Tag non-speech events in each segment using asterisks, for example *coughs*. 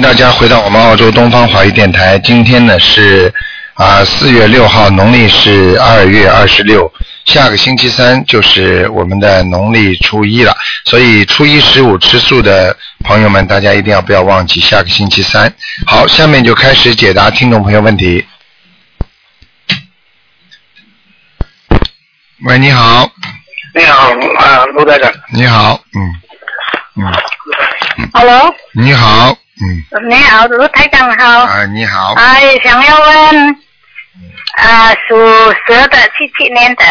大家回到我们澳洲东方华语电台。今天呢是啊四月六号，农历是二月二十六，下个星期三就是我们的农历初一了。所以初一十五吃素的朋友们，大家一定要不要忘记下个星期三。好，下面就开始解答听众朋友问题。喂，你好，你好，啊，卢台长。你好，嗯嗯，Hello，你好，嗯，你好，卢台长好。啊，你好，哎，想要问，啊，属蛇的，七七年的，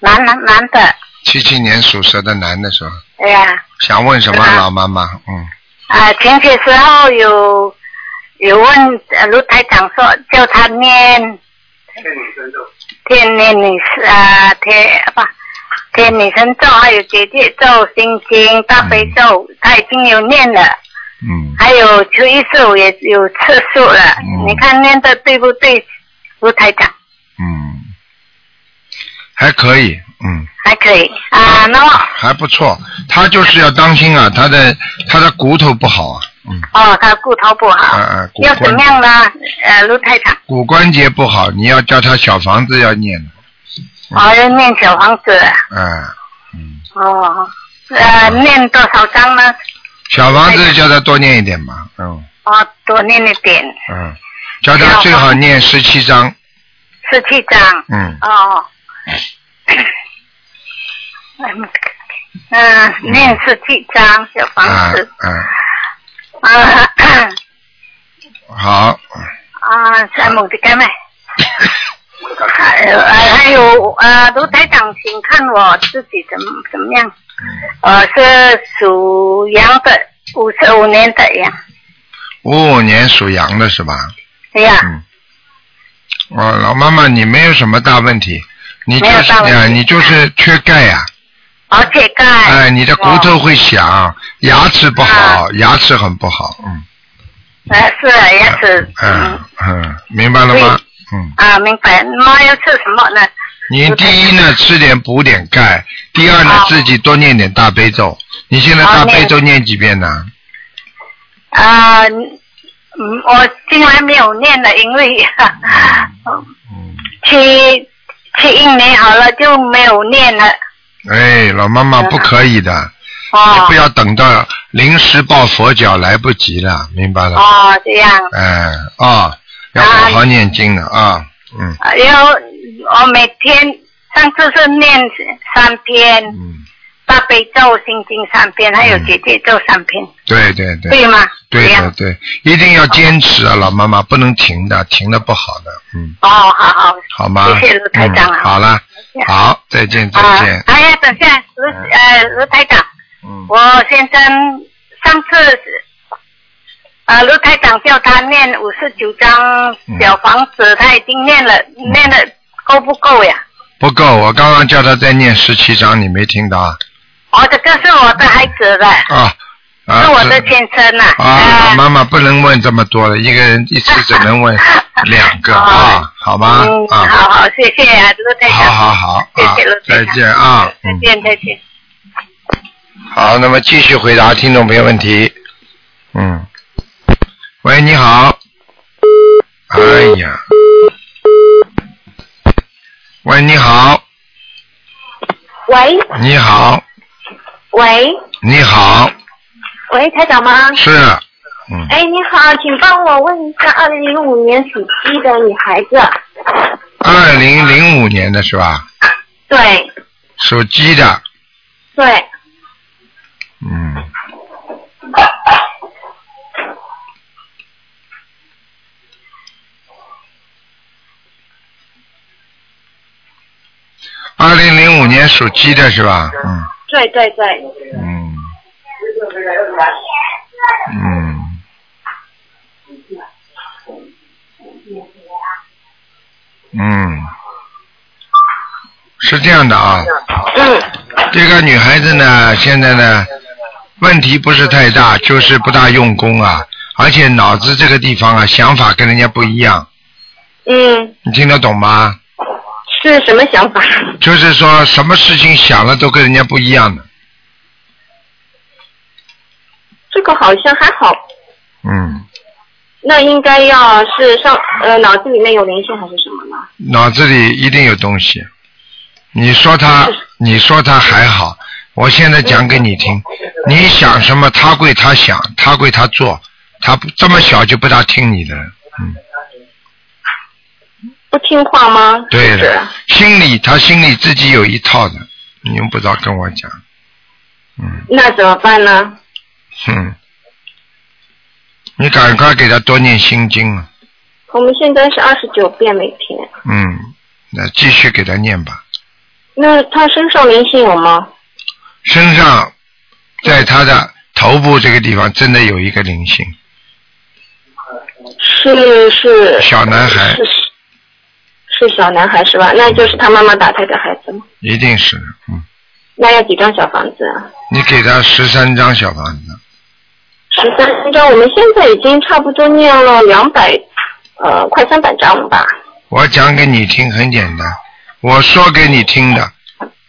男男男的，七七年属蛇的男的是吧？哎呀，想问什么，啊。老妈妈？嗯，啊，前些时候有有问呃卢台长说叫他念天念女士啊天不天女神咒，还有姐姐咒、心经、大悲咒，他已经有念了。嗯，还有初一十五也有次数了，嗯。你看念的对不对，卢台长？嗯，还可以，嗯，还可以。啊，那么。还不错。他就是要当心啊，他的他的骨头不好啊，嗯，哦，他骨头不好，啊啊，骨要怎么样呢？呃，卢台长，骨关节不好，你要叫他小房子要念，哦，要念小房子，啊，嗯，哦，呃，念多少章呢？小房子叫他多念一点嘛，嗯。哦，多念一点，嗯，叫他最好念十七章，十七章，嗯，哦，嗯，念十七章小房啊子，嗯，啊，好，啊，在某的干咩？*laughs* 还有呃还有呃，卢台长，请看我自己怎么怎么样？我是属羊的，五十五年的羊。五五年属羊的是吧？对呀，嗯，哦，老妈妈，你没有什么大问题，你就是呀，你就是缺钙呀、而且钙。哎，你的骨头哦。会响，牙齿不好，牙齿很不好，嗯，呃，是啊也是。嗯嗯。嗯，明白了吗？嗯，啊，明白。妈要吃什么呢？你第一呢，吃点补点钙，第二呢，自己多念点大悲咒。你现在大悲咒念几遍呢？啊，嗯，我竟然没有念了，因为嗯，七七一年好了就没有念了。哎，老妈妈不可以的，你哦不。要等到临时抱佛脚来不及了，明白了？哦，这样。哎，啊，要好好念经的啊，嗯。啊然后我每天上次是念三篇嗯，大悲咒、心经三篇，还有嗯。姐姐咒三篇，对对对，对吗？对的。对，一定要坚持啊，老妈妈不能停的，停了不好的，嗯，哦，好好。好吗？谢谢卢台长好了好，再见再啊见，，哎呀，等下，卢嗯。呃卢台长，嗯，我先生上次呃卢台长叫他念五十九张小房子，他已经念了，嗯念了够不够呀？不够，我刚刚叫他再念十七章，你没听到啊？哦，这个是我的孩子的，啊啊，是我的是先生呐。啊，呃妈妈不能问这么多了，一个人一次只能问 *laughs* 两个哦啊，好吗？嗯，啊，好好，谢谢啊，卢台长。好好好啊谢谢卢，台再。见啊，再嗯。见再见。好，那么继续回答听众朋友问题。嗯，喂，你好。哎呀，喂，你好，喂。你好，喂。你好，喂，台长吗？是，嗯，哎，你好，请帮我问一下，二零零五年属鸡的女孩子，二零零五年的是吧？对。属鸡的，对，嗯。二零零五年属鸡的是吧？嗯对对对，嗯嗯。嗯，是这样的啊。嗯这个女孩子呢，现在呢，问题不是太大，就是不大用功啊，而且脑子这个地方啊，想法跟人家不一样，嗯，你听得懂吗？是什么想法？就是说什么事情想了都跟人家不一样的，这个好像还好，嗯，那应该要是上呃脑子里面有灵性还是什么呢？脑子里一定有东西。你说他，你说他还好，我现在讲给你听，你想什么，他归他想，他归他做，他不这么小就不大听你的，嗯，不听话吗？对是的，心里他心里自己有一套的，你用不着跟我讲，嗯那怎么办呢？哼，你赶快给他多念心经啊，我们现在是二十九遍每天。嗯，那继续给他念吧。那他身上灵性有吗？身上，在他的头部这个地方真的有一个灵性，是是小男孩是是是小男孩是吧？那就是他妈妈打胎的孩子吗？一定是，嗯，那要几张小房子啊？你给他十三张小房子，十三张，我们现在已经差不多念了两百，呃，快三百张了吧？我讲给你听很简单，我说给你听的，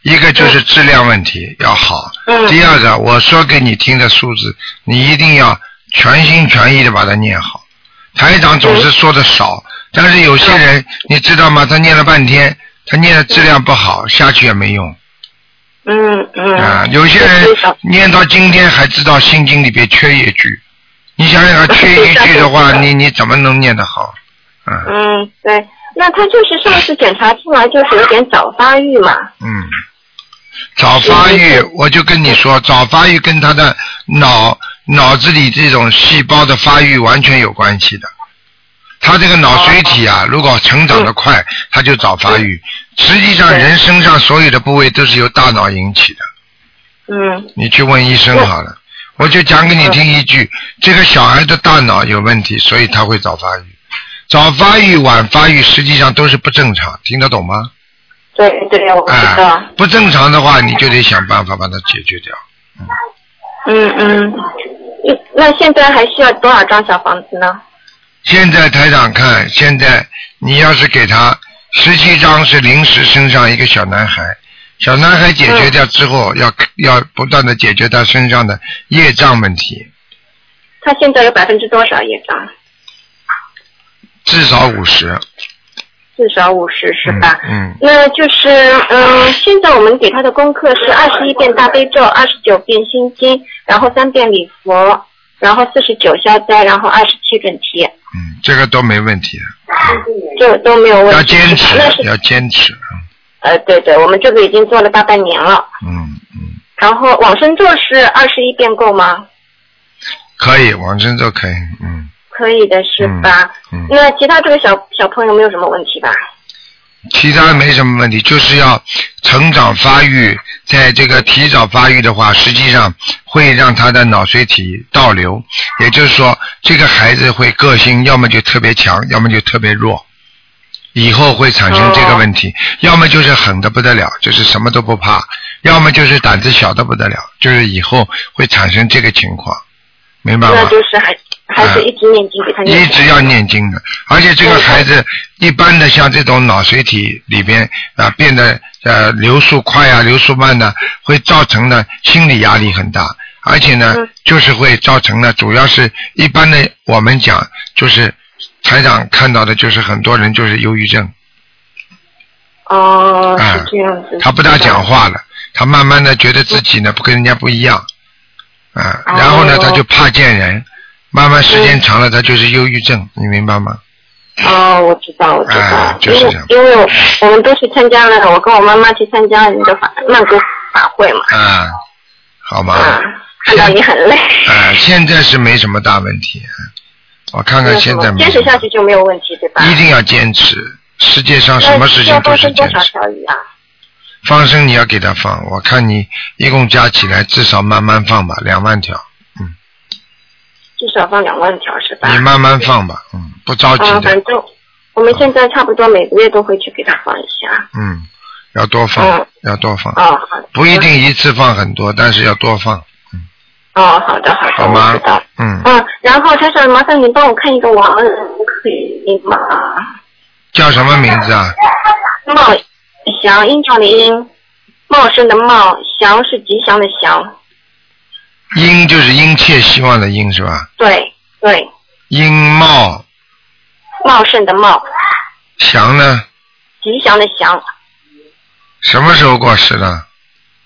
一个就是质量问题要好，嗯第二个我说给你听的数字，你一定要全心全意的把它念好。台长总是说的少，但是有些人你知道吗？他念了半天，他念的质量不好，下去也没用。嗯嗯。啊，有些人念到今天还知道心经里边缺一句，你想想看，缺一句的话，你你怎么能念得好？嗯嗯，对，那他就是上次检查出来就是有点早发育嘛。嗯，早发育，我就跟你说，早发育跟他的脑脑子里这种细胞的发育完全有关系的。他这个脑髓体啊，如果成长的快，他就早发育。实际上，人身上所有的部位都是由大脑引起的。嗯你去问医生好了。我就讲给你听一句，这个小孩的大脑有问题，所以他会早发育。早发育、晚发育实际上都是不正常，听得懂吗？对对，我知道。哎，不正常的话，你就得想办法把它解决掉。嗯嗯，那现在还需要多少张小房子呢？现在台长看，现在你要是给他十七张是临时身上一个小男孩，小男孩解决掉之后，要要不断的解决他身上的业障问题，他现在有百分之多少业障？至少五十。至少五十是吧？嗯。那就是，嗯，现在我们给他的功课是二十一遍大悲咒，二十九遍心经，然后三遍礼佛，然后四十九消灾，然后二十七准提，嗯，这个都没问题的，这都没有问题。要坚持要坚持。呃，对对，我们这个已经做了大半年了。嗯嗯，然后往生咒是二十一遍够吗？可以，往生咒可以，嗯可以的是吧？嗯。那其他这个小小朋友没有什么问题吧？其他没什么问题，就是要成长发育，在这个提早发育的话，实际上会让他的脑髓体倒流，也就是说，这个孩子会个性要么就特别强，要么就特别弱，以后会产生这个问题，要么就是狠的不得了，就是什么都不怕，要么就是胆子小的不得了，就是以后会产生这个情况，明白吗？那就是还还是一直念经给他念。一直要念经的，而且这个孩子一般的像这种脑髓体里边啊变得呃流速快啊流速慢呢，会造成呢心理压力很大，而且呢嗯。就是会造成呢主要是一般的我们讲就是台长看到的就是很多人就是忧郁症，哦，哎是这样子。他不大讲话了，他慢慢的觉得自己呢不跟人家不一样，啊，哦然后呢他就怕见人，慢慢时间长了他就是忧郁症，你明白吗？哦，我知道，我知道，哎就是这样因为因为我们都去参加了，我跟我妈妈去参加了你的法曼谷法会嘛，啊，好吗？啊，看到你很累，啊，现在是没什么大问题，我看看现在没坚持下去就没有问题，对吧？一定要坚持。世界上什么事情都是那需要放多少坚持。条鱼啊？放生你要给他放，我看你一共加起来至少慢慢放吧，两万条，嗯至少放两万条是吧？你慢慢放吧，嗯，不着急啊，的反，正我们现在差不多每个月都会去给他放一下。嗯，要多放嗯，要多放，哦，好的。不一定一次放很多，但是要多放，嗯哦，好的，好的，好吗我知道。？嗯，嗯，然后他说，麻烦你帮我看一个亡人，可以吗？叫什么名字啊？茂祥，阴阳的阴，茂盛的茂，祥是吉祥的祥。殷就是殷切希望的殷是吧？对对，殷茂茂盛的茂，祥呢？吉祥的祥。什么时候过世的？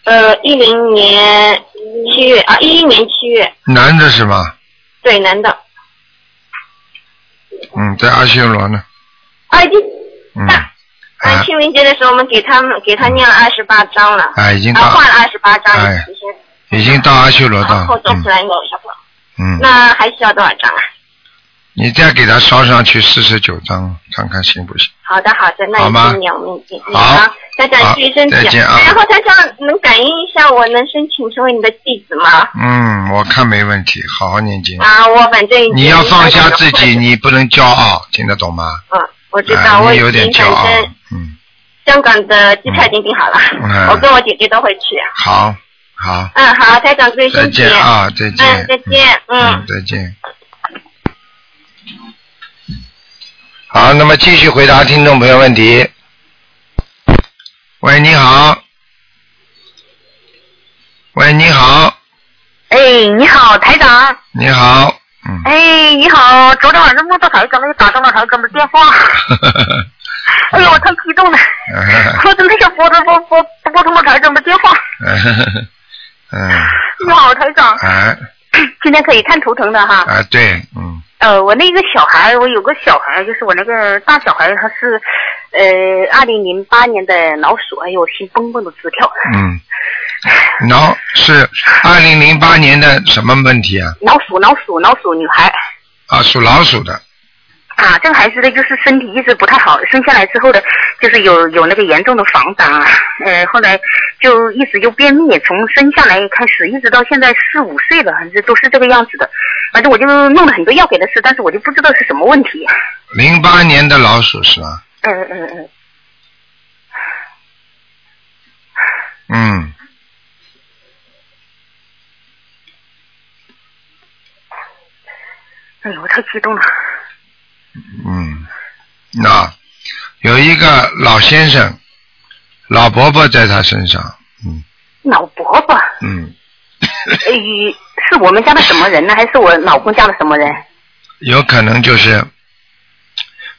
呃，一零年七月啊，一一年七月，男的是吧？对，男的。嗯，在阿修罗呢。啊，已经嗯，啊，啊清明节的时候我们给他们给他念了二十八章了，啊，已经啊，到换了二十八章，哎已经已经到阿修罗道然后，做嗯出来有小朋友，嗯，那还需要多少章啊？你再给他烧上去四十九张，看看行不行？好的，好的，那好吗一定念，我们念念好啊。台长好注意身体。再见啊然后他想能感应一下，我能申请成为你的弟子吗？嗯，我看没问题，好好念经。啊，我反正你要放下自己，你不能骄傲，听得懂吗？嗯，我知啊道，我有点经骄傲，嗯，香港的机票已经订好了，嗯我跟我姐姐都会去。好，好，嗯，好，台长注意再身体。见啊，再见。嗯，再见，嗯，嗯。再见。好，那么继续回答听众朋友问题。喂，你好。喂，你好，哎，你好，台长。你好，嗯，哎，你好，昨天晚上梦到台长了，又打通了台长的电话。*laughs* 哎呦，我太激动了，我真的想拨通拨拨拨通了台长的电话。*laughs* 嗯，你好，台长，哎，今天可以看图腾的哈。啊，对，嗯，呃，我那个小孩，我有个小孩，就是我那个大小孩，他是呃二零零八年的老鼠，哎呦，我心蹦蹦的直跳。嗯，然后是二零零八年的什么问题啊？老鼠，老鼠，老鼠女孩。啊，属老鼠的，啊，这个孩子呢，就是身体一直不太好，生下来之后呢，就是有有那个严重的房长，呃，后来就一直就便秘，从生下来开始，一直到现在四五岁了，反正都是这个样子的。反正我就弄了很多药给他吃，但是我就不知道是什么问题。零八年的老鼠是吧？嗯嗯嗯，嗯，哎呦，我太激动了。嗯，那有一个老先生、老伯伯在他身上，嗯老伯伯，嗯，哎，是我们家的什么人呢？还是我老公家的什么人？有可能就是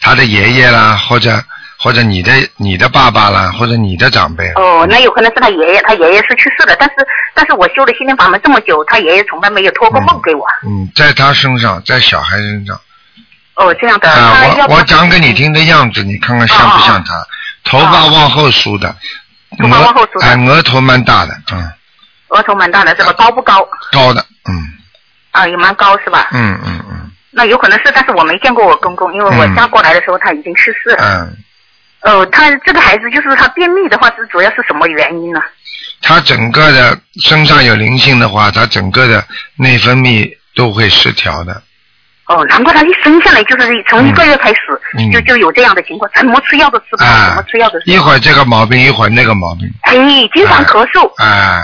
他的爷爷啦，或者或者你的你的爸爸啦，或者你的长辈。哦，那有可能是他爷爷，他爷爷是去世了，但是但是我修了心灵法门这么久，他爷爷从来没有托过梦给我。嗯，在他身上，在小孩身上。哦，这样的。我我讲给你听的样子，你看看像不像他？头发往后梳的，头发往后梳的哎，额头蛮大的，嗯，额头蛮大的是吧？高不高？高的，嗯啊，也蛮高是吧？嗯嗯嗯那有可能是，但是我没见过我公公，因为我嗯嫁过来的时候他已经去世了。嗯，哦，他这个孩子就是他便秘的话，是主要是什么原因呢？他整个的身上有灵性的话，他整个的内分泌都会失调的。哦，难怪他一生下来就是从一个月开始、嗯就就有这样的情况，怎么吃药都吃不好，啊怎么吃药都吃不好。一会儿这个毛病，一会儿那个毛病，哎，经常咳嗽。哎，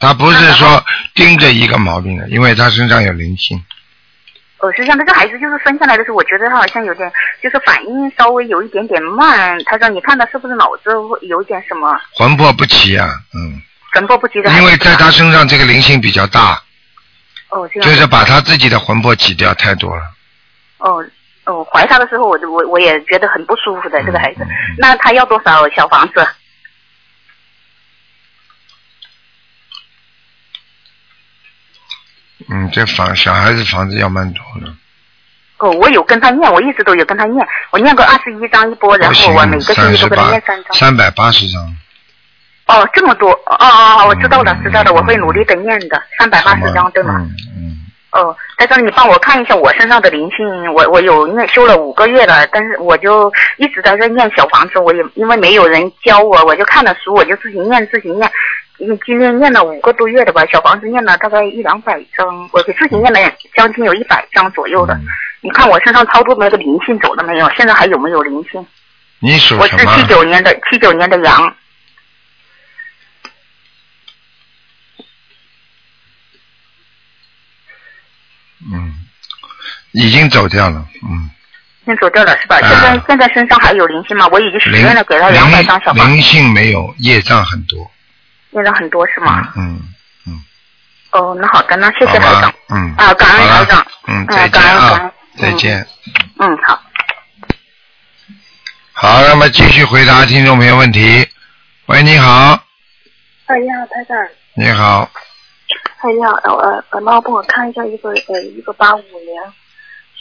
他不是说盯着一个毛病的，因为他身上有灵性。哦，实际上这个孩子就是生下来的时候，我觉得他好像有点，就是反应稍微有一点点慢。他说：“你看他是不是脑子有点什么魂魄不齐啊，嗯，魂魄不齐的？”因为在他身上这个灵性比较大，哦这样就是把他自己的魂魄挤掉太多了。哦哦，怀他的时候我就我我也觉得很不舒服的这个孩子。那他要多少小房子？嗯，这房小孩子房子要蛮多的，哦，我有跟他念，我一直都有跟他念，我念过二十一章一波，然后我每，个星期都跟他念三章。三百八十张，哦，这么多，哦哦哦，我知道了嗯，知道了，嗯我会努力的念的，三百八十张对吗？嗯嗯，哦，但是你帮我看一下我身上的灵性，我我有念修了五个月了，但是我就一直在这念小房子，我也因为没有人教我，我就看了书，我就自己念自己念，嗯，今天念了五个多月了吧，小房子念了大概一两百张，我给自己念了将近有一百张左右的。嗯你看我身上操作的那个灵性走了没有？现在还有没有灵性？你属我是什么？七九年的，七九年的羊。已经走掉了，嗯，先走掉了是吧？啊现在现在身上还有灵性吗？我已经许灵愿了，给他两百张小房子，灵灵性没有，业障很多，业障很多是吗？嗯嗯哦，那好的，那谢谢台长。？嗯。啊，感恩台长。嗯，嗯再见感恩感啊，再见。嗯，好。好，那么继续回答听众朋友问题。喂，你好，哎呀，台长，你好，哎呀，呃呃，妈帮我看一下一个呃一个八五年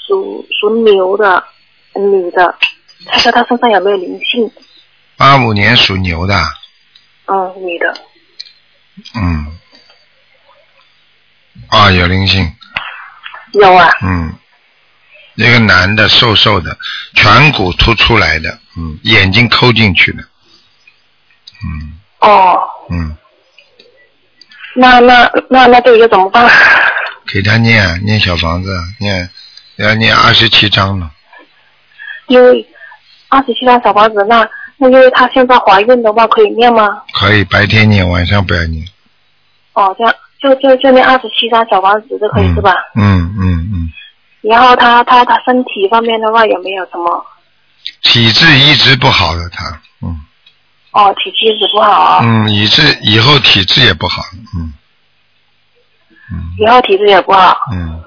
属属牛的女的，看看她身上有没有灵性。八五年属牛的，嗯，女的。嗯，啊，有灵性，有啊。嗯，那个男的，瘦瘦的，颧骨凸出来的，嗯，眼睛抠进去的，嗯哦，嗯，那那那那这个怎么办？*laughs* 给他念啊念小房子，念要念二十七章了，因为二十七张小房子，那那因为她现在怀孕的话，可以念吗？可以白天念，晚上不要念，哦，这样就就就念二十七张小房子就可以、嗯是吧？嗯嗯嗯，然后她她她身体方面的话有没有什么？体质一直不好的她，嗯哦，体质一直不好啊。嗯，以致以后体质也不好，嗯嗯以后体质也不好。嗯，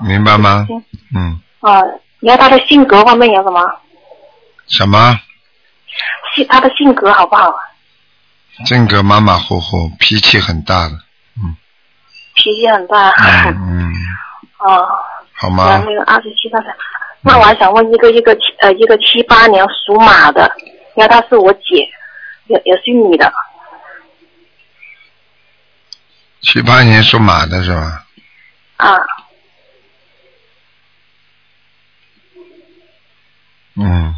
明白吗？嗯，啊，你看他的性格方面有什么？什么性他的性格好不好？性格马马虎虎，脾气很大的，嗯脾气很大。嗯嗯，*laughs* 哦，好吗后？那个二十七张，那我还想问一个一个七呃一个七八年属马的，你看她是我姐，也也是女的。七八年属马的是吧？啊，嗯，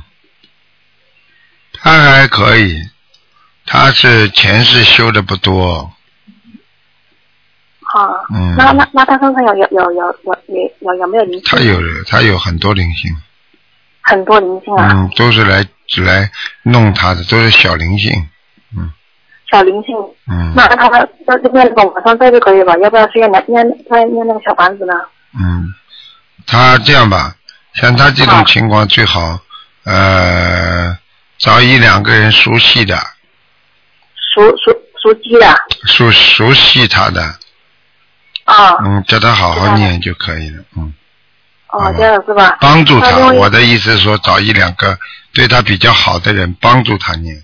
他还可以，他是前世修的不多，啊，嗯。那那那他身上有有有有有有有有没有灵性？他有，他有很多灵性，很多灵性啊，嗯，都是来来弄他的，都是小灵性，嗯。小灵性。嗯。那他在这边晚上这就可以吧？要不要需要念念再念那个小房子呢？嗯，他这样吧，像他这种情况最好，呃，找一两个人熟悉的，熟熟熟悉的。熟熟悉他的，啊，嗯，叫他好好念就可以了，嗯，哦，这样是吧？帮助他。我的意思是说，找一两个对他比较好的人帮助他念，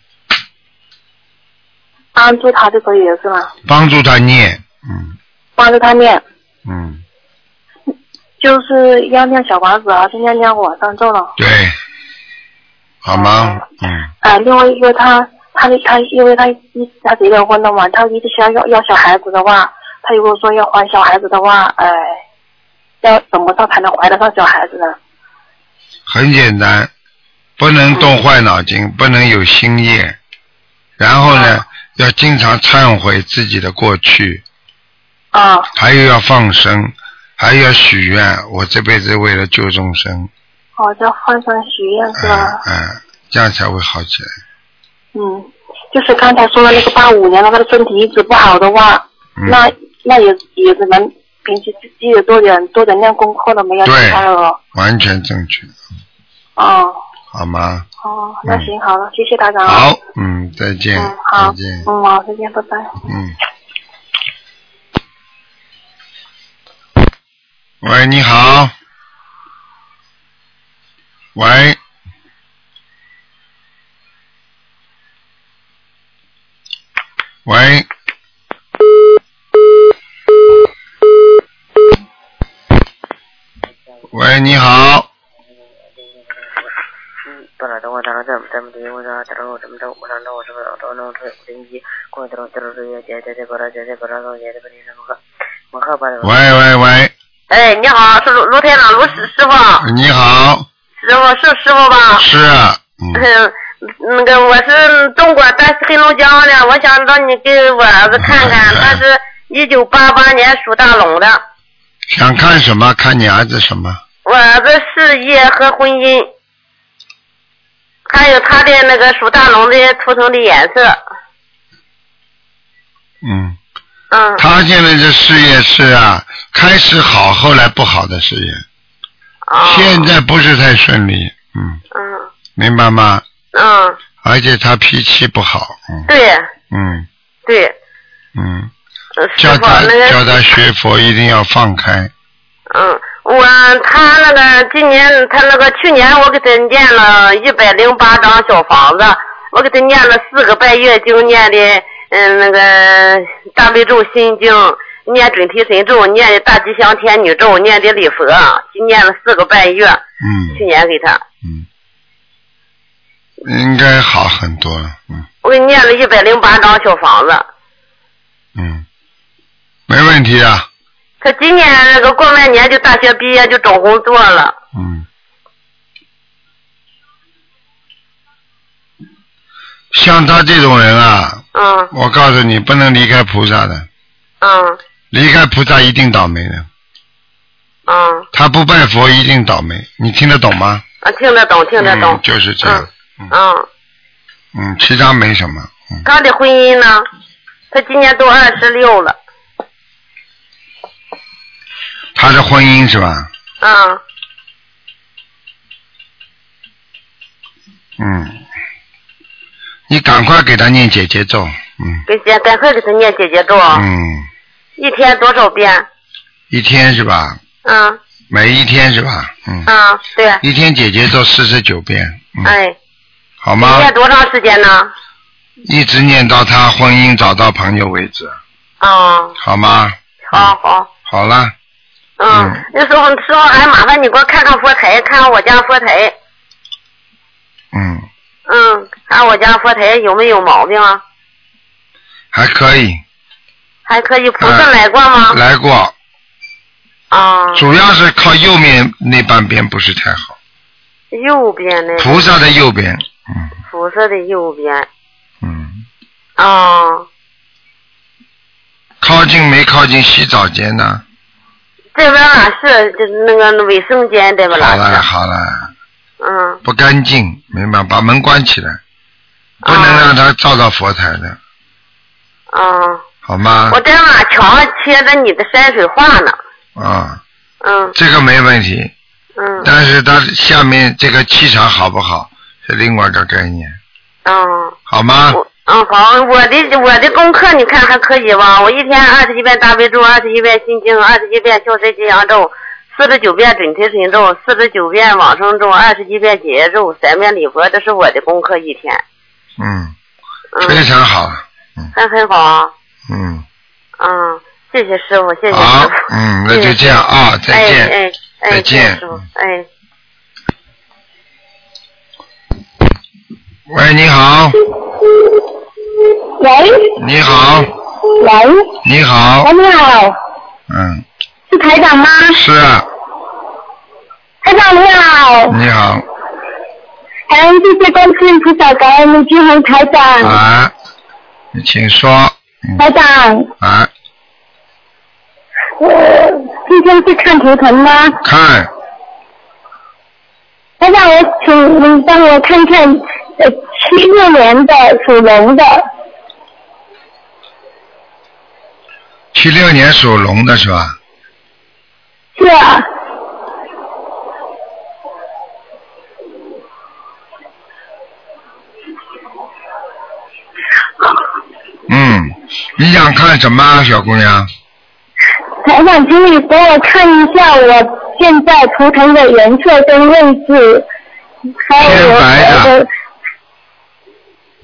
帮助他就可以了是吗？帮助他念，嗯。帮助他念，嗯，就是要念小房子啊，是念念往上咒了。对，好吗？哦嗯，啊，另外一个他他他因为他一他结了婚了嘛，他一直想要要小孩子的话，他如果说要怀小孩子的话，哎、要怎么着才能怀得上小孩子呢？很简单，不能动坏脑筋，不能有心业，然后呢，要经常忏悔自己的过去，啊还有要放生，还要许愿，我这辈子为了救众生，哦，叫换上许愿是嗯吧？嗯，这样才会好起来。嗯，就是刚才说的那个八五年的，他的身体一直不好的话，嗯，那那也也只能平时自己也多点多点练功课了，没有对其他的了。完全正确，哦好吗？哦，那行好了，谢谢大家。好，嗯，再见，嗯，好，再见，嗯，好，再见，拜拜。嗯。喂，你好。喂。喂。喂，你好。喂喂喂，哎，你好，是卢卢台长，卢师师傅，你好，师傅是师傅吧？是，*laughs* 那个我是中国但是黑龙江的，我想让你给我儿子看看，他是一九八八年属大龙的，想看什么？看你儿子什么？我儿子事业和婚姻，还有他的那个属大龙的图腾的颜色，嗯，嗯，他现在这事业是啊，开始好，后来不好的事业，哦，现在不是太顺利，嗯，嗯。明白吗？嗯，而且他脾气不好，嗯。对。嗯。对，嗯，叫他那个叫他学佛一定要放开。嗯，我他那个今年他那个去年我给他念了一百零八张小房子，我给他念了四个半月经，念的嗯那个大悲咒心经，念准提神咒，念的大吉祥天女咒，念的礼佛，念了四个半月。嗯去年给他，嗯，应该好很多了。嗯我给念了一百零八张小房子。嗯，没问题啊。他今年那个过完年就大学毕业就找工作了。嗯。像他这种人啊，嗯我告诉你，不能离开菩萨的，嗯离开菩萨一定倒霉的。嗯，他不拜佛一定倒霉，你听得懂吗？啊，听得懂，听得懂嗯。就是这样。嗯，嗯，其他没什么。嗯，他的婚姻呢？他今年都二十六了。他的婚姻是吧？嗯嗯，你赶快给他念姐姐咒。嗯给姐赶快给他念姐姐咒，嗯，一天多少遍？一天是吧？嗯每一天是吧？嗯，嗯，对，一天姐姐做四十九遍。嗯，哎，好吗？念多长时间呢？一直念到他婚姻找到朋友为止，哦，好吗？好好，好了，嗯，那时候师傅还麻烦你给我看看佛台，看看我家佛台，嗯，嗯，看我家佛台有没有毛病啊？还可以。还可以，菩萨来过吗？来过，啊，主要是靠右面那半边不是太好，右边的菩萨的右边，菩萨的右边，嗯，啊，靠近没靠近洗澡间呢？这边哪是就是那个卫生间这边哪好了？好了，嗯，不干净，明白？把门关起来，不能让它照到佛台的，啊，好吗？我在马桥上贴着你的山水画呢，啊，嗯。这个没问题，嗯。但是它下面这个气场好不好是另外一个概念，嗯。好吗？嗯，好，我的我的功课你看还可以吧？我一天二十一遍大悲咒，二十一遍心经，二十一遍消灾吉祥咒，四十九遍准提神咒，四十九遍往生咒，二十一遍解结咒，三遍礼佛，这是我的功课一天，嗯，嗯，非常好，还很好啊，嗯，嗯，谢谢师傅，谢谢师好傅，，嗯，那就这样啊，再见。哎哎哎，再见谢谢师傅，哎。喂，你好，喂。你好，喂，你好。喂，，你好，嗯，是台长吗？是啊，台长你好，你好，感恩谢谢观世音菩萨，感恩卢金红台长，啊，你请说，嗯台长，啊，我今天去看图腾吗？看。台长，我请你帮我看看，呃，七六年的属龙的，七六年属龙的是吧？是啊，嗯，你想看什么，小姑娘？台长，请你给我看一下我现在图腾的颜色跟位置，还有我偏白的。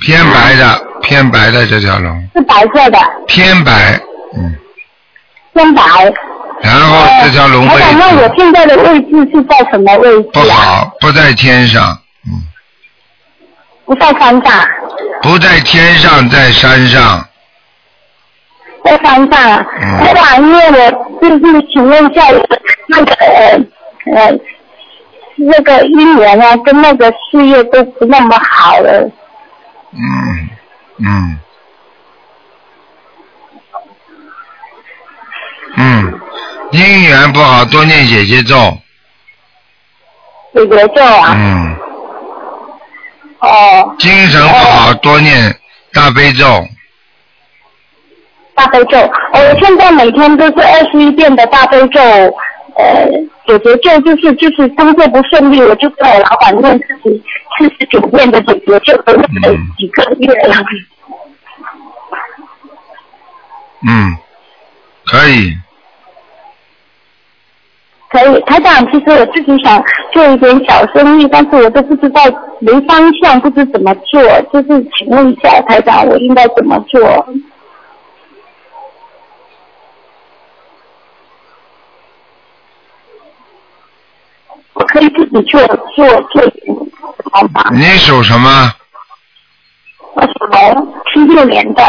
偏白的，偏白的这条龙，是白色的，偏白，嗯，偏白。然后这条龙位台长，那我现在的位置是在什么位置不啊？好，不在天上，嗯。不在山上，不在天上，在山上，在山上。嗯台长，因为我就是请问一下，那个呃呃那个姻缘啊，跟那个事业都不那么好了。嗯嗯嗯，姻缘不好，多念姐姐咒，姐姐咒啊。嗯，哦，精神不好，多念大悲咒，大悲咒，呃我现在每天都是二十一遍的大悲咒，呃，有节咒就是就是工作不顺利，我就跟我老板念自己四十九遍的解决咒，都几个月了。嗯，可以。可以，台长，其实我自己想做一点小生意，但是我都不知道没方向，不知怎么做，就是请问一下台长，我应该怎么做？我可以自己做做做点好吗？你属什么？我属龙，七六年的。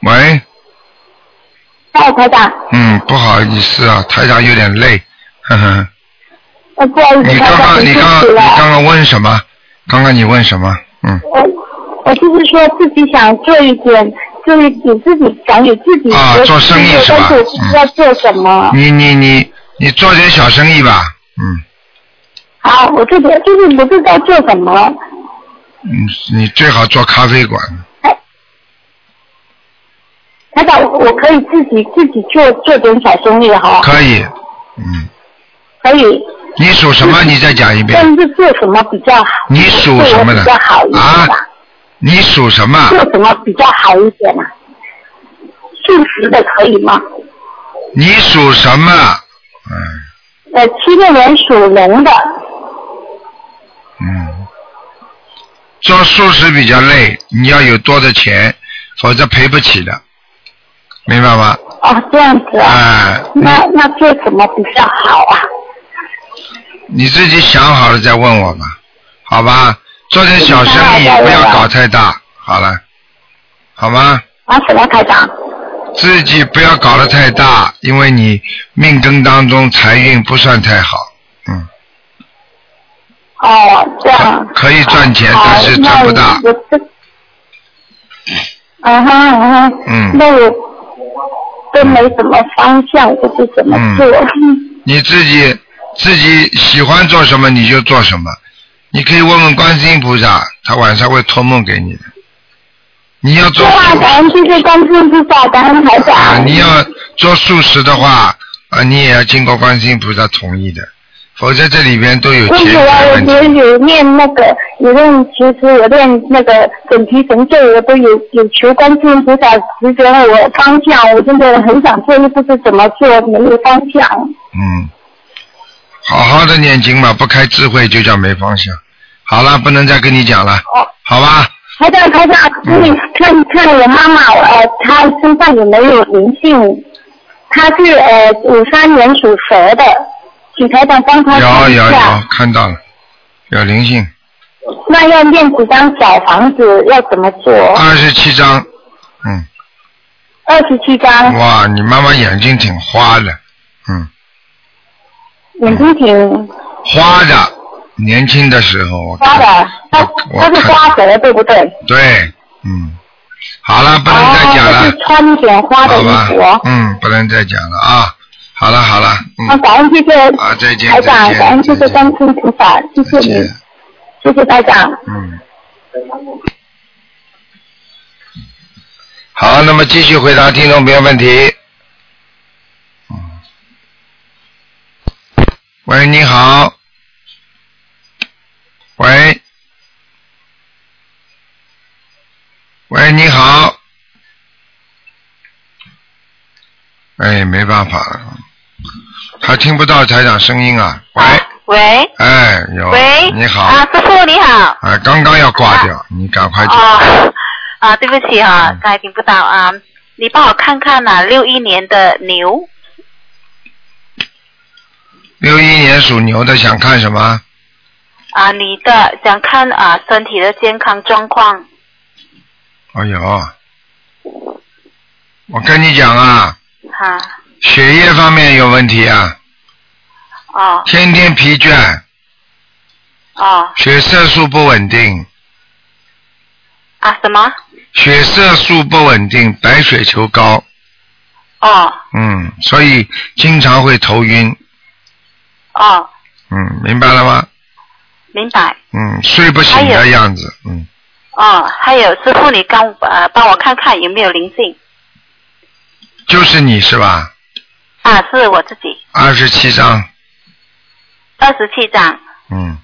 喂，哎，台长，嗯，不好意思啊，台长有点累，呵呵。呃，不好意思，你刚刚你很辛苦了。刚你刚刚问什么？刚刚你问什么？嗯，我我就是说自己想做一点，就是给自己想给自己啊做生意是吧但是我不知道做什么。你你你你做点小生意吧，嗯好，我这边就是不知道做什么。嗯，你最好做咖啡馆，台长，我我可以自己自己做做点小生意哈，可以，嗯，可以。你属什么？你再讲一遍但，是做什么比较好？你属什么的比较好一点啊吧？你属什么？做什么比较好一点啊？素食的可以吗？你属什么？嗯呃，七六年属龙的，嗯，做素食比较累，你要有多的钱，否则赔不起的，明白吗？哦，这样子啊。哎，那那做什么比较好啊？你自己想好了再问我吧，好吧？做点小生意，嗯不要搞太大，好了，好吗？啊，什么太大？自己不要搞得太大，因为你命根当中财运不算太好，嗯，哦，这样。可以赚钱，好但是赚不大。那我这，嗯哼嗯哼。嗯那我都没什么方向，不知怎么做。*laughs* 你自己自己喜欢做什么你就做什么，你可以问问观世音菩萨，他晚上会托梦给你的。你要做对啊，感恩谢谢观世音菩萨，感恩台长。啊，你要做素食的话，啊，你也要经过观世音菩萨同意的，否则这里边都有钱不是啊，我财问题。也有念那个，有念，其实我念那个准提神咒，我都有有求观世音菩萨指点我方向，我真的很想做，又不知怎么做，没有方向。嗯，好好的念经嘛，不开智慧就叫没方向。好了，不能再跟你讲了，哦，好吧？台长，台长，你看看我妈妈，呃，她身上有没有灵性？她是呃五三年属蛇的，请台长帮他有有有下。，看到了，有灵性，那要念几张小房子？要怎么做？二十七张，嗯，二十七张，哇，你妈妈眼睛挺花的，嗯，眼睛挺花的，年轻的时候花的，她是看。花蛇，对不对？对，嗯，好了，不能再讲哦，了就是，穿一点花的衣好吧服哦。，嗯，不能再讲了啊，好了好了，啊，嗯，感恩谢谢啊，再见台长感恩谢谢再见观世音菩萨，谢谢你再见，，谢谢台长。嗯。好，那么继续回答听众朋友问题。嗯。喂，你好。喂。喂，你好。哎，没办法了，他听不到台长声音啊。喂，喂，哎，有。喂，你好。啊，师傅你好。啊，刚刚要挂掉，你赶快讲。哦，*laughs* 啊，对不起哈、嗯刚才听不到啊，你帮我看看呐、六一年的牛六一年属牛的想看什么？啊，你的想看啊身体的健康状况哎呦，我跟你讲啊，哈、血液方面有问题啊，啊。天天疲倦，啊。血色素不稳定，啊什么？血色素不稳定，白血球高，哦。嗯，所以经常会头晕，哦，嗯，明白了吗？明白。嗯，睡不醒的样子，嗯，哦，还有师傅，你刚呃帮我看看有没有灵性。就是你是吧？啊？是我自己，二十七张，二十七张，嗯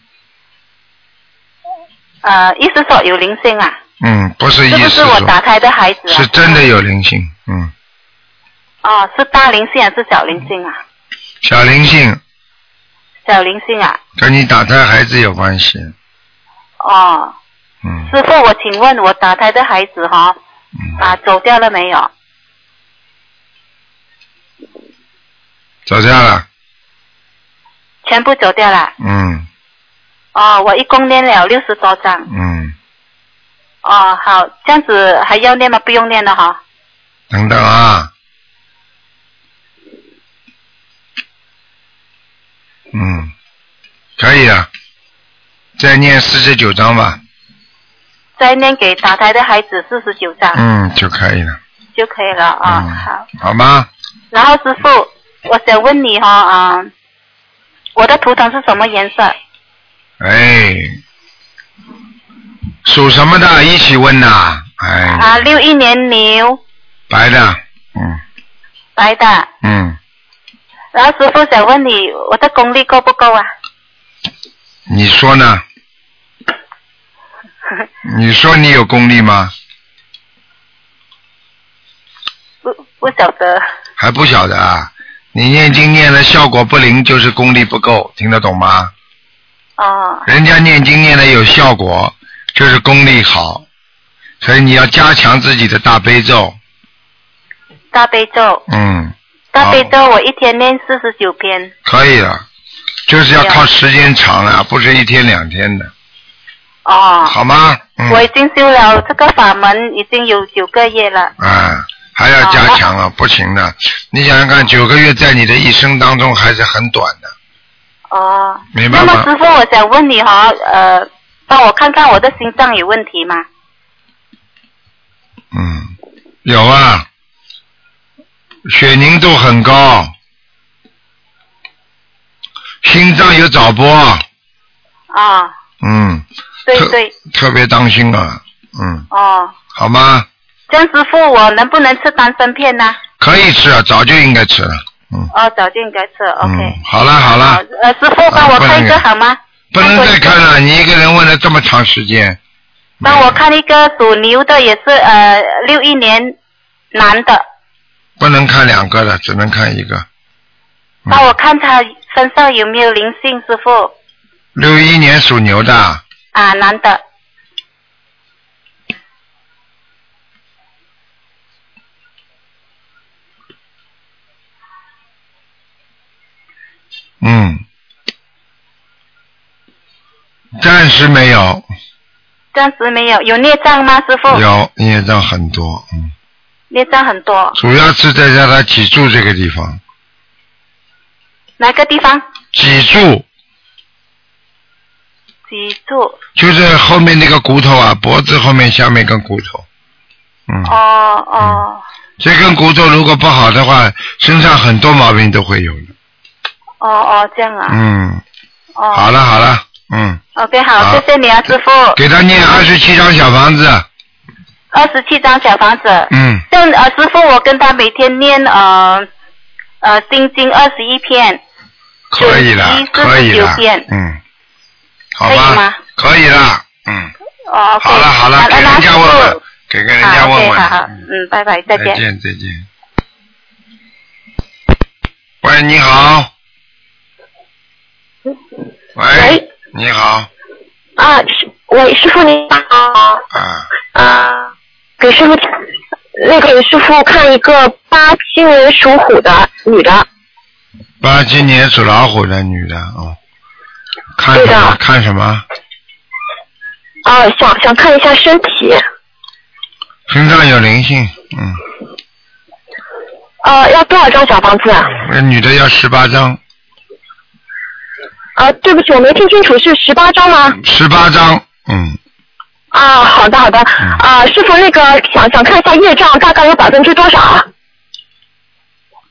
呃，意思说有灵性啊？嗯，不是是不是意思说，我打胎的孩子啊？是真的有灵性，嗯，哦，是大灵性还是小灵性啊？小灵性小灵性啊？跟你打胎孩子有关系，哦，嗯，师傅，我请问我打胎的孩子哈、啊走掉了没有？走掉了，全部走掉了。嗯哦，我一共念了六十多张。嗯，哦，好，这样子还要念吗？不用念了哈。等等啊，嗯，可以啊，再念四十九章吧，再念给打胎的孩子四十九张、嗯，就可以了，就可以了啊、嗯好，好吗？然后师傅，我想问你哈啊、我的图腾是什么颜色？哎，属什么的？一起问呐、哎，啊，六一年牛，白的，嗯白的。嗯，然后师傅想问你，我的功力够不够啊？你说呢？你说你有功力吗？不不晓得。还不晓得啊？你念经念的效果不灵，就是功力不够，听得懂吗？哦人家念经念的有效果，就是功力好，所以你要加强自己的大悲咒，大悲咒，嗯，大悲咒我一天念四十九篇。可以了，就是要靠时间长啊，不是一天两天的，哦。好吗？嗯，我已经修了这个法门已经有九个月了。啊，还要加强啊，不行的。你想想看，九个月在你的一生当中还是很短的，哦。明白吗？那么师傅，我想问你哈，呃，帮我看看我的心脏有问题吗？嗯，有啊，血凝度很高，心脏有早搏，啊，嗯，特对对，特别当心啊，嗯，哦。好吗？这样师傅，我能不能吃丹参片呢？可以吃啊，早就应该吃了，嗯哦，早就应该吃，OK。嗯，好了好了，呃，师傅帮我看一个好吗？不能再看了，你一个人问了这么长时间，帮我看一个属牛的，也是呃六一年男的，不能看两个的，只能看一个。嗯帮我看他身上有没有灵性，师傅六一年属牛的，啊，男的。嗯，暂时没有，暂时没有，有孽障吗，师傅？有孽障很多，嗯，孽障很多，主要是在让他脊柱这个地方，哪个地方？脊柱。脊柱。就是后面那个骨头啊，脖子后面下面一根骨头，嗯，哦哦。这根骨头如果不好的话，身上很多毛病都会有的，哦哦，这样啊。嗯，哦。好了好了，嗯，OK，好，好谢谢你啊，师傅。给他念二十七张小房子，二十七张小房子。嗯，这样呃，师傅，我跟他每天念呃呃心经二十一篇，可以了可以了嗯，好可以吧吗，可以了，嗯，哦。好了好了，那给人家问问，给给人家好问好，嗯，拜拜，再再。见再见。喂，你好。喂，你好，啊，师喂，师傅你好。啊，啊，给师傅那个给师傅看一个八七年属虎的女的，八七年属老虎的女的哦，看什么？看什么？啊，想想看一下身体，身上有灵性，嗯，呃，要多少张小房子啊？那女的要十八张，啊，对不起，我没听清楚，是十八张吗？十八张，嗯，啊，好的好的，啊，师傅那个想想看一下业障大概有百分之多少啊？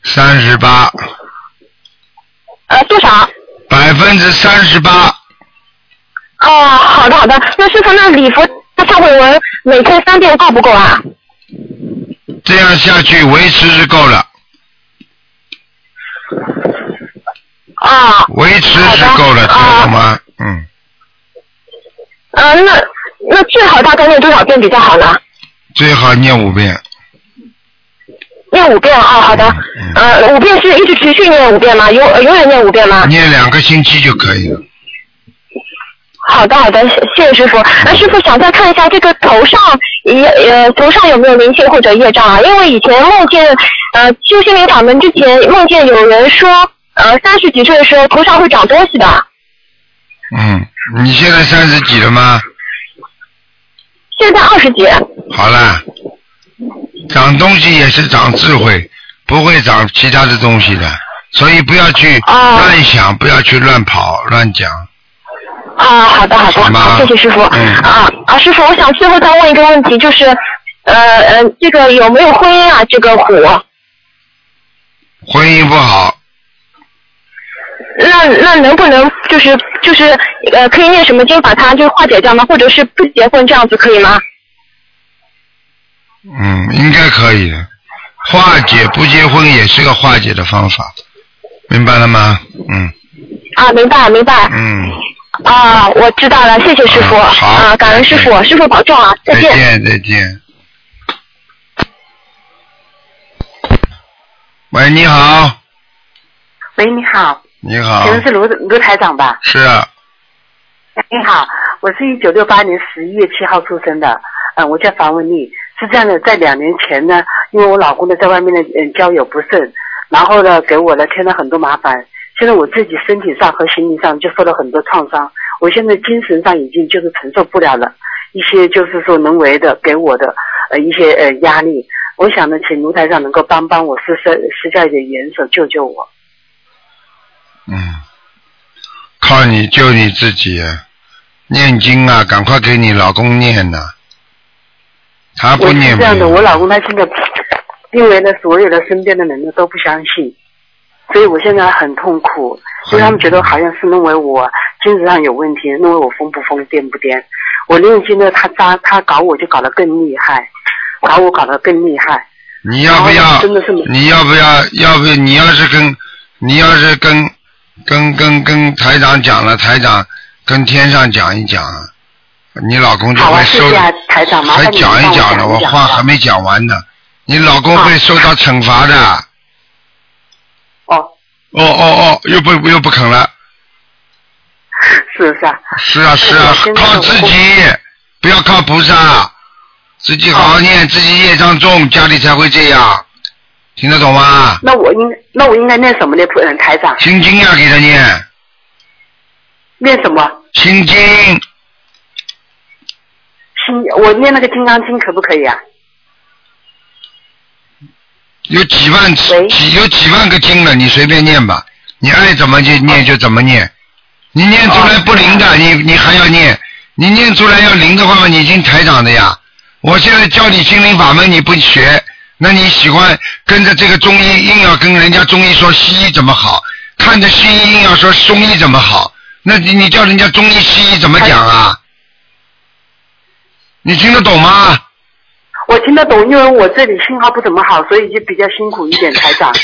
三十八，呃，多少？百分之三十八，哦，好的好的，那师傅那礼佛大那忏悔文每天三遍够不够啊？这样下去维持是够了，啊，维持是够了，听得懂吗？嗯，啊，那那最好大概念多少遍比较好呢？最好念五遍。念五遍啊，好的。呃，五遍是一直持续念五遍吗？永呃永远念五遍吗？念两个星期就可以了。好的，好的，谢谢谢师傅。那师傅想再看一下这个头上也呃头上有没有灵性或者业障啊？因为以前梦见呃修心灵法门之前梦见有人说呃三十几岁的时候头上会长东西的，嗯，你现在三十几了吗？现在二十几。好了，长东西也是长智慧，不会长其他的东西的，所以不要去乱想，不要去乱跑乱讲。啊，好的好的，好，谢谢师傅。嗯啊啊，师傅，我想最后再问一个问题，就是呃呃这个有没有婚姻啊？这个虎，婚姻不好，那那能不能就是就是呃可以念什么经把它就化解掉吗？或者是不结婚这样子可以吗？嗯，应该可以的。化解不结婚也是个化解的方法，明白了吗？嗯啊，明白明白。嗯，啊，我知道了，谢谢师傅。好啊，感恩师傅，师傅保重啊，再再见。见再见。喂，你好，喂，你好，你好请，问是卢卢台长吧？是啊，你好，我是一九六八年十一月七号出生的，嗯，我叫房文丽。是这样的，在两年前呢，因为我老公呢在外面的嗯交友不慎，然后呢给我呢添了很多麻烦。现在我自己身体上和心理上就受了很多创伤，我现在精神上已经就是承受不了了，一些就是说人为的给我的呃一些呃压力。我想呢，请卢台长能够帮帮我，施施施下一点援手，救救我。嗯，靠你救你自己，念经啊，赶快给你老公念呐、他不念是这样的，我老公他现在因为呢，所有的身边的人呢都不相信，所以我现在很痛苦，因为他们觉得好像是认为我精神上有问题，认为我疯不疯、癫不癫。我念经呢，他扎他搞我就搞得更厉害，搞我搞得更厉害。你要不要真的是？你要不要？要不你要是跟你要是跟跟跟跟台长讲了，台长跟天上讲一讲，你老公就会收谢谢啊，台长，麻还讲一讲呢，我讲话还没讲完呢。你老公会受到惩罚的。哦。哦哦哦，又不又不肯了。*laughs* 是不是啊。是啊是啊靠自己，不要靠菩萨，自己好好念，自己业障重，家里才会这样，听得懂吗？那我应那我应该念什么呢？嗯，台长。心经要给他念，念什么？心经心，我念那个《金刚经》可不可以啊？有几万几有几万个经了，你随便念吧，你爱怎么就念就怎么念，你念出来不灵的，你你还要念，你念出来要灵的话嘛，你听台长的呀。我现在教你心灵法门，你不学，那你喜欢跟着这个中医，硬要跟人家中医说西医怎么好，看着西医硬要说中医怎么好，那你你叫人家中医西医怎么讲啊？你听得懂吗？我听得懂，因为我这里信号不怎么好，所以就比较辛苦一点，台长。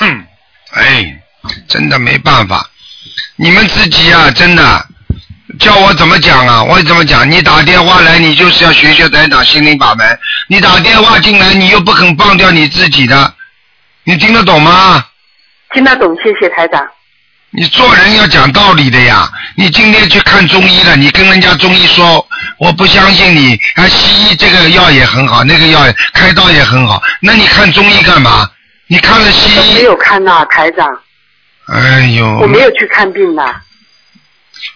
*coughs* 哎，真的没办法，你们自己啊，真的叫我怎么讲啊？我怎么讲？你打电话来，你就是要学学台长心灵法门。你打电话进来，你又不肯放掉你自己的，你听得懂吗？听得懂，谢谢台长。你做人要讲道理的呀！你今天去看中医了，你跟人家中医说我不相信你啊，西医这个药也很好，那个药开刀也很好，那你看中医干嘛？你看了西医？没有看呐、台长，哎呦！我没有去看病呐、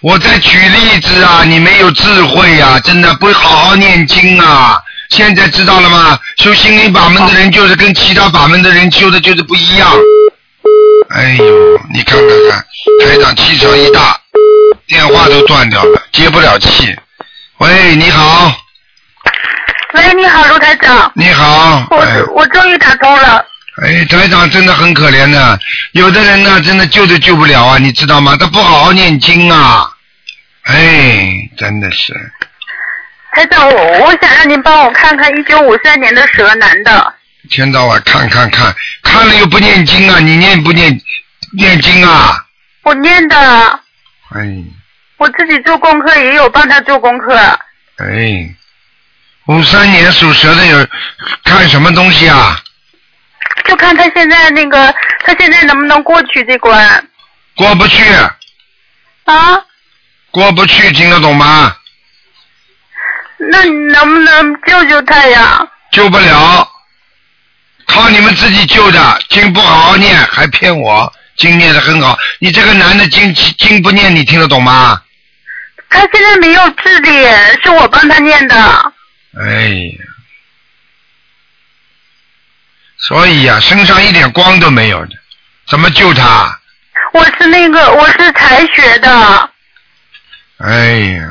我在举例子啊，你没有智慧呀、真的不好好念经啊！现在知道了吗？修心灵法门的人就是跟其他法门的人修的就是不一样。哎呦，你看看看，台长气场一大，电话都断掉了，接不了气。喂，你好，喂，你好，卢台长。你好，我、哎我终于打通了。哎，台长真的很可怜的，有的人呢，真的救都救不了啊，你知道吗？他不好好念经啊，哎，真的是，台长，我我想让您帮我看看一九五三年的蛇男的，一天到晚看看看，看了又不念经啊！你念不念念经啊？我念的，哎我自己做功课也有帮他做功课。哎，五三年属蛇的有看什么东西啊？就看他现在那个，他现在能不能过去这关过不去，啊？过不去，听得懂吗？那你能不能救救他呀？救不了，靠你们自己救的，经不好好念，还骗我，经念的很好。你这个男的经经不念，你听得懂吗？他现在没有智力，是我帮他念的。哎呀，所以呀、身上一点光都没有的，怎么救他？我是那个，我是才学的。哎呀，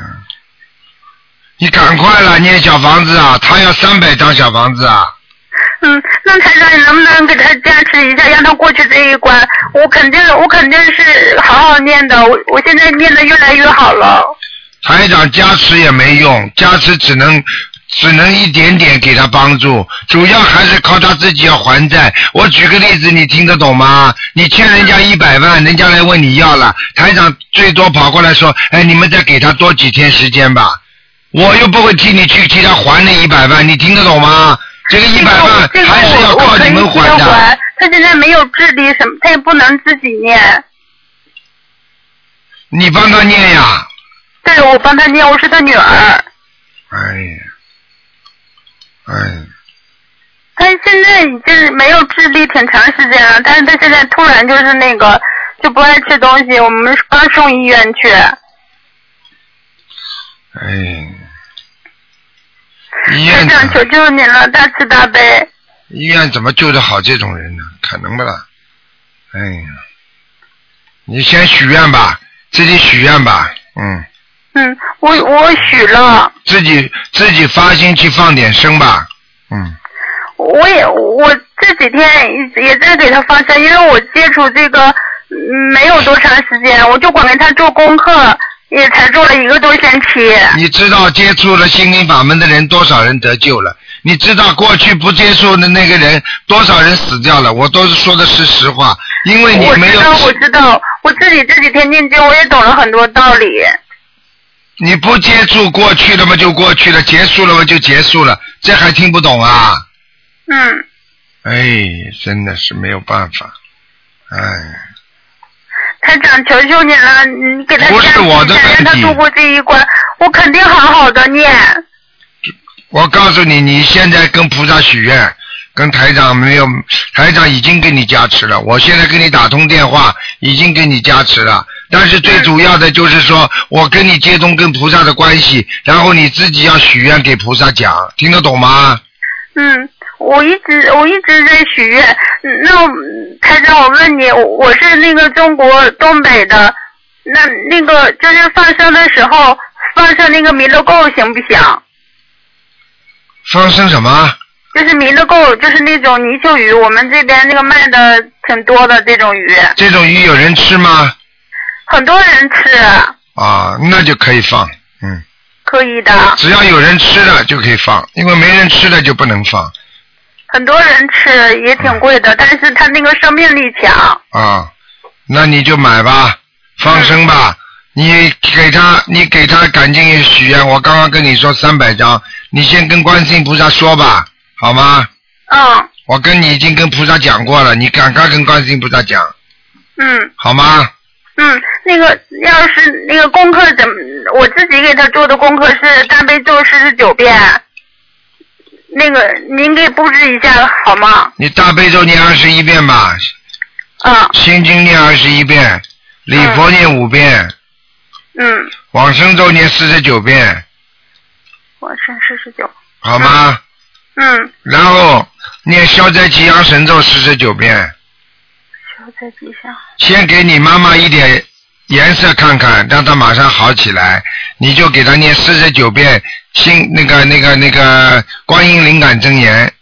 你赶快了，念小房子啊！他要三百张小房子啊！嗯，那台长，你能不能给他加持一下，让他过去这一关？我肯定，我肯定是好好念的。我我现在念的越来越好了。台长加持也没用，加持只能只能一点点给他帮助，主要还是靠他自己要还债。我举个例子，你听得懂吗？你欠人家一百万，人家来问你要了，台长最多跑过来说：“哎，你们再给他多几天时间吧。”我又不会替你去替他还那一百万，你听得懂吗？这个一百万还是要靠你们还的。还。他现在没有智力，什么他也不能自己念。你帮他念呀。对，我帮他念，我是他女儿。哎呀，哎，他现在已经没有智力挺长时间了，但是他现在突然就是那个就不爱吃东西，我们刚送医院去。哎，医院长，求求你了，大慈大悲。医院怎么救得好这种人呢？可能不啦？哎呀，你先许愿吧，自己许愿吧，嗯，嗯，我我许了，自己自己发心去放点声吧，嗯，我也我这几天也也在给他放生，因为我接触这个嗯没有多长时间，我就管给他做功课，也才做了一个多星期。你知道接触了心灵法门的人多少人得救了？你知道过去不接触的那个人多少人死掉了？我都是说的是实话，因为你没有我知道，我知道，我自己这几天念经，我也懂了很多道理。你不接触过去了嘛就过去了，结束了嘛就结束了，这还听不懂啊？嗯，哎，真的是没有办法，哎，台长，求求你了，你给他不是我的一下问题让他度过这一关，我肯定好好的念。我告诉你，你现在跟菩萨许愿，跟台长没有，台长已经给你加持了。我现在给你打通电话，已经给你加持了。但是最主要的就是说，我跟你接通跟菩萨的关系，然后你自己要许愿给菩萨讲，听得懂吗？嗯，我一直我一直在许愿。嗯那我台长，我问你，我是那个中国东北的，那那个就是放生的时候放生那个弥勒垢行不行？放生什么？就是弥勒垢，就是那种泥鳅鱼，我们这边那个卖的挺多的这种鱼，这种鱼有人吃吗？很多人吃，啊，那就可以放，嗯，可以的，只要有人吃了就可以放，因为没人吃了就不能放很多人吃也挺贵的，但是它那个生命力强。啊。那你就买吧，放生吧。你给他，你给他赶紧许愿。我刚刚跟你说三百张，你先跟观世音菩萨说吧，好吗？嗯我跟你已经跟菩萨讲过了，你赶快跟观世音菩萨讲，嗯好吗？嗯，那个要是那个功课怎么，我自己给他做的功课是大悲咒四十九遍，那个您给布置一下好吗？你大悲咒念二十一遍吧，啊心经念二十一遍，礼佛念五遍，嗯，往生咒念四十九遍，往生四十九。好吗？嗯，然后念消灾吉祥神咒四十九遍，消灾吉祥。先给你妈妈一点颜色看看，让她马上好起来，你就给她念四十九遍心那个那个那个观音灵感真言，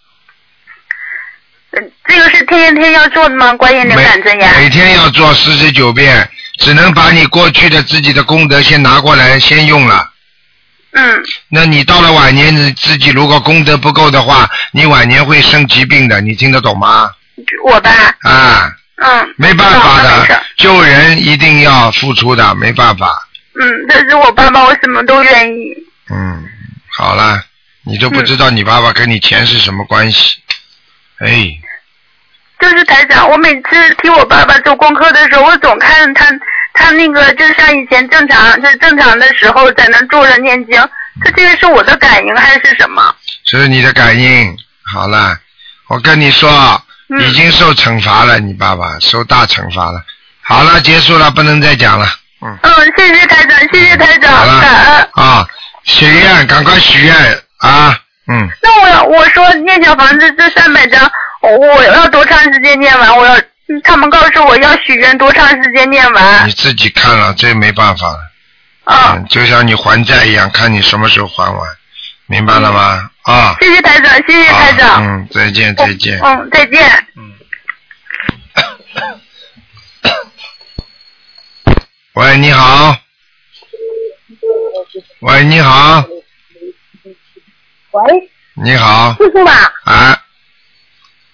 这个是天天天要做的吗？观音灵感真言。每天要做四十九遍只能把你过去的自己的功德先拿过来先用了。嗯。那你到了晚年，你自己如果功德不够的话，你晚年会生疾病的，你听得懂吗？我吧。啊，嗯。没办法的，救人一定要付出的，没办法。嗯，但是我爸爸，我什么都愿意。嗯，好了，你都不知道你爸爸跟你钱是什么关系，哎，就是台长，我每次听我爸爸做功课的时候，我总看他，他那个就像以前正常，就是正常的时候在那坐着念经，他这个是我的感应还是什么？这是你的感应。好了，我跟你说，嗯已经受惩罚了，你爸爸受大惩罚了。好了，结束了，不能再讲了。嗯，谢谢台长，谢谢台长，感恩。啊，许愿，赶快许愿啊！嗯，那我要我说念小房子这三百张，我我要多长时间念完？我要他们告诉我要许愿多长时间念完？你自己看了，这没办法了。啊、嗯，就像你还债一样，看你什么时候还完，明白了吗？啊。谢谢台长，谢谢台长。嗯，再见，再见。嗯，再见。嗯 *coughs* 喂，你好。喂，你好，喂，你好，师傅吧，啊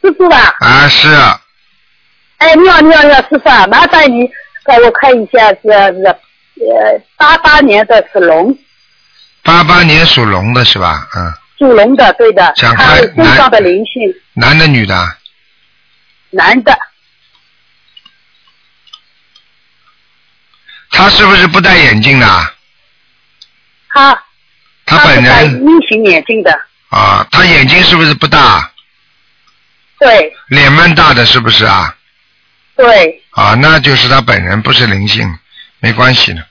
师傅吧，啊是，哎，你好，你好，你好，师傅啊，麻烦你给我看一下是是呃八八年的是龙，八八年属龙的是吧？嗯，属龙的，对的，想他看身上的灵性，男的女的？男的，他是不是不戴眼镜的？他他本人隐形眼镜的，啊，他眼睛是不是不大？对脸蛮大的是不是啊？对，啊，那就是他本人，不是灵性，没关系的。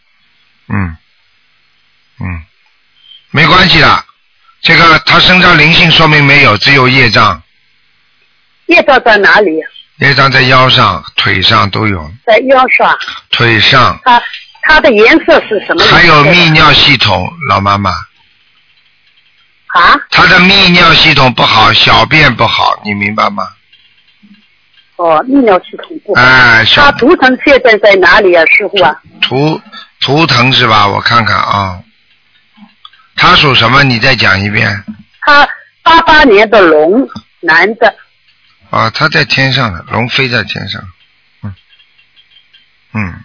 嗯，嗯，没关系的。这个他身上灵性说明没有，只有业障，业障在哪里？业障在腰上、腿上都有，在腰上，腿上他它的颜色是什么？还有泌尿系统，老妈妈。啊？他的泌尿系统不好，小便不好，你明白吗？哦，泌尿系统不好。哎，小他图腾现在在哪里啊，师傅啊？图图腾是吧？我看看啊，他属什么？你再讲一遍。他八八年的龙，男的，啊，他在天上的，龙飞在天上，嗯，嗯，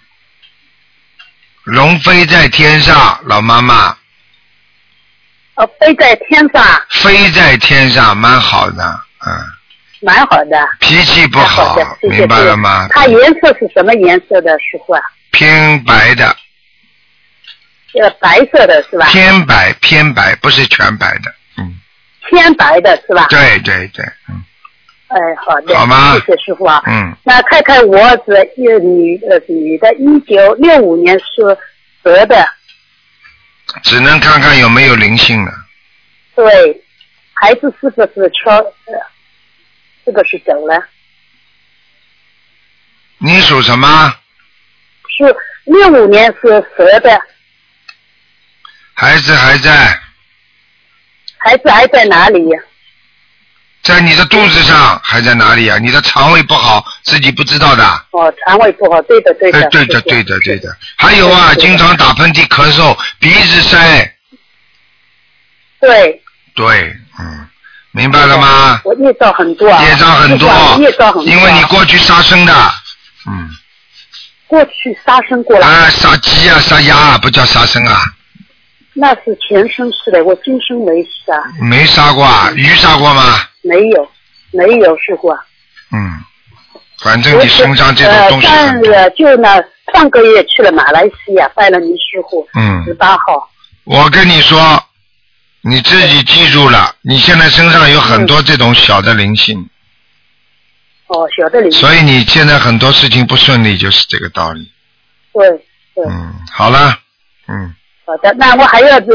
龙飞在天上，老妈妈呃，飞在天上，飞在天上，蛮好的，嗯，蛮好的。脾气不好，明白了吗？它颜色是什么颜色的，师傅啊？偏白的，呃，白色的是吧？偏白偏白，不是全白的，嗯偏白的是吧？对对对，嗯哎，好的，好吗谢谢师傅啊。嗯，那看看我儿子一女呃女的，一九六五年属蛇的，只能看看有没有灵性了。对，孩子是不是敲呃，是不是走了？你属什么？是六五年是蛇的，孩子还在，孩子还在哪里？在你的肚子上，还在哪里啊？你的肠胃不好，自己不知道的。哦，肠胃不好，对的对的。哎，对的，对的，对的。还有啊，经常打喷嚏、咳嗽、鼻子塞。对。对，嗯，明白了吗？我业障很多啊。业障很多业障很多啊。因为你过去杀生的，嗯，过去杀生过了。啊，杀鸡啊，杀鸭啊，不叫杀生啊，那是前生是的，我今生没杀，没杀过啊，鱼杀过吗？没有，没有试过啊。嗯，反正你身上这种东西呃，很多。上呃就那，上个月去了马来西亚，拜了您师傅，嗯十八号。我跟你说，你自己记住了，你现在身上有很多这种小的灵性，哦，小的灵性。所以你现在很多事情不顺利，就是这个道理。对对。嗯，好了，嗯，好的，那我还要是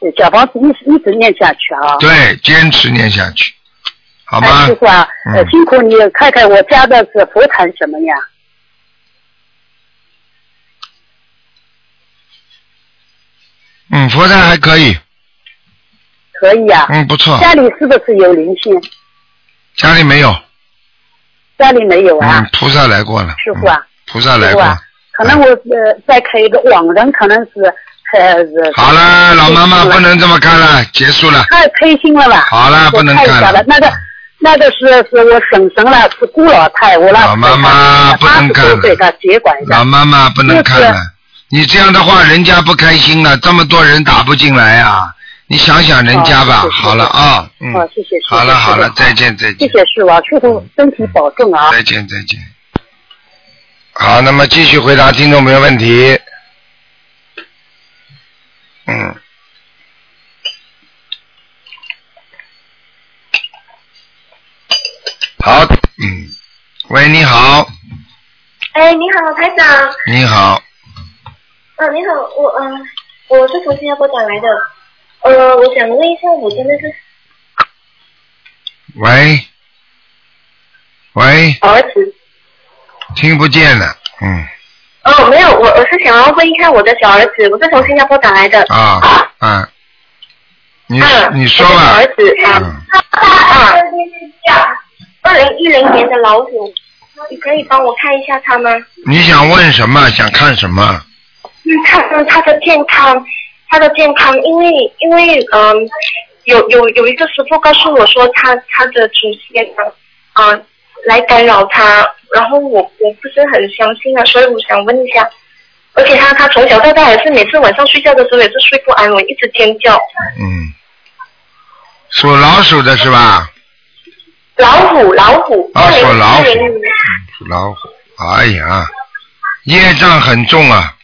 呃小房子一直一直念下去啊。对，坚持念下去，好吗哎，师？傅啊，呃，嗯辛苦你看看我家的是佛坛什么样？嗯，佛坛还可以，可以啊。嗯，不错。家里是不是有灵性？家里没有，家里没有啊嗯，，菩萨来过了，师傅啊。菩萨来过，啊，可能我呃再开一个网人，可能是呃是。好了，老妈妈不能这么看了，结束了。太开心了吧？好了，不能我看了了，。那个那个是是我婶婶了，是姑老太，我那老妈妈不能看了。老妈妈不能看了，你这样的话，人家不开心了，这么多人打不进来啊！你想想人家吧。好了啊，嗯，好，谢谢。谢谢好了好了，再见再见谢师傅啊，师傅身体保重啊。再见再见。好，那么继续回答听众朋友问题。嗯。好，嗯，喂，你好，哎，你好，台长。你好，嗯、你好，我嗯、呃我是从新加坡打来的。呃，我想问一下，我真的是喂，喂，儿子。听不见了，嗯，哦，没有，我我是想要问一下我的小儿子，我是从新加坡打来的。啊，啊，你嗯，你说吧儿，子啊二零一零年的老虎，你可以帮我看一下他吗？你想问什么？想看什么？嗯，他嗯他的健康，他的健康，因为因为嗯，有有有一个师傅告诉我说他他的祖先啊、呃来干扰他，然后我我不是很相信啊，所以我想问一下，而且他他从小到大也是每次晚上睡觉的时候也是睡不安稳，一直尖叫。嗯，属老鼠的是吧？老虎老虎，啊属老虎属老虎，哎呀，业障很重啊！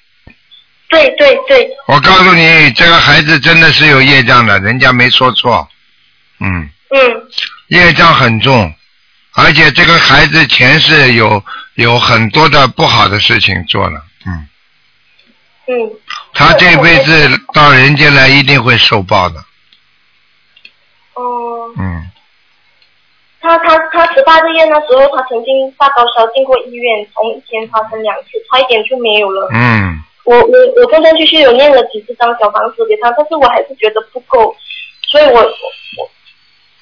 对对对，我告诉你，这个孩子真的是有业障的，人家没说错。嗯，嗯。业障很重，而且这个孩子前世有有很多的不好的事情做了。嗯，嗯，他这辈子到人间来一定会受报的。哦、嗯，他他他十八个月那时候，他曾经发高烧进过医院，从一天发生两次，差一点就没有了。嗯，我我我断断续续有念了几十张小房子给他，但是我还是觉得不够，所以我我我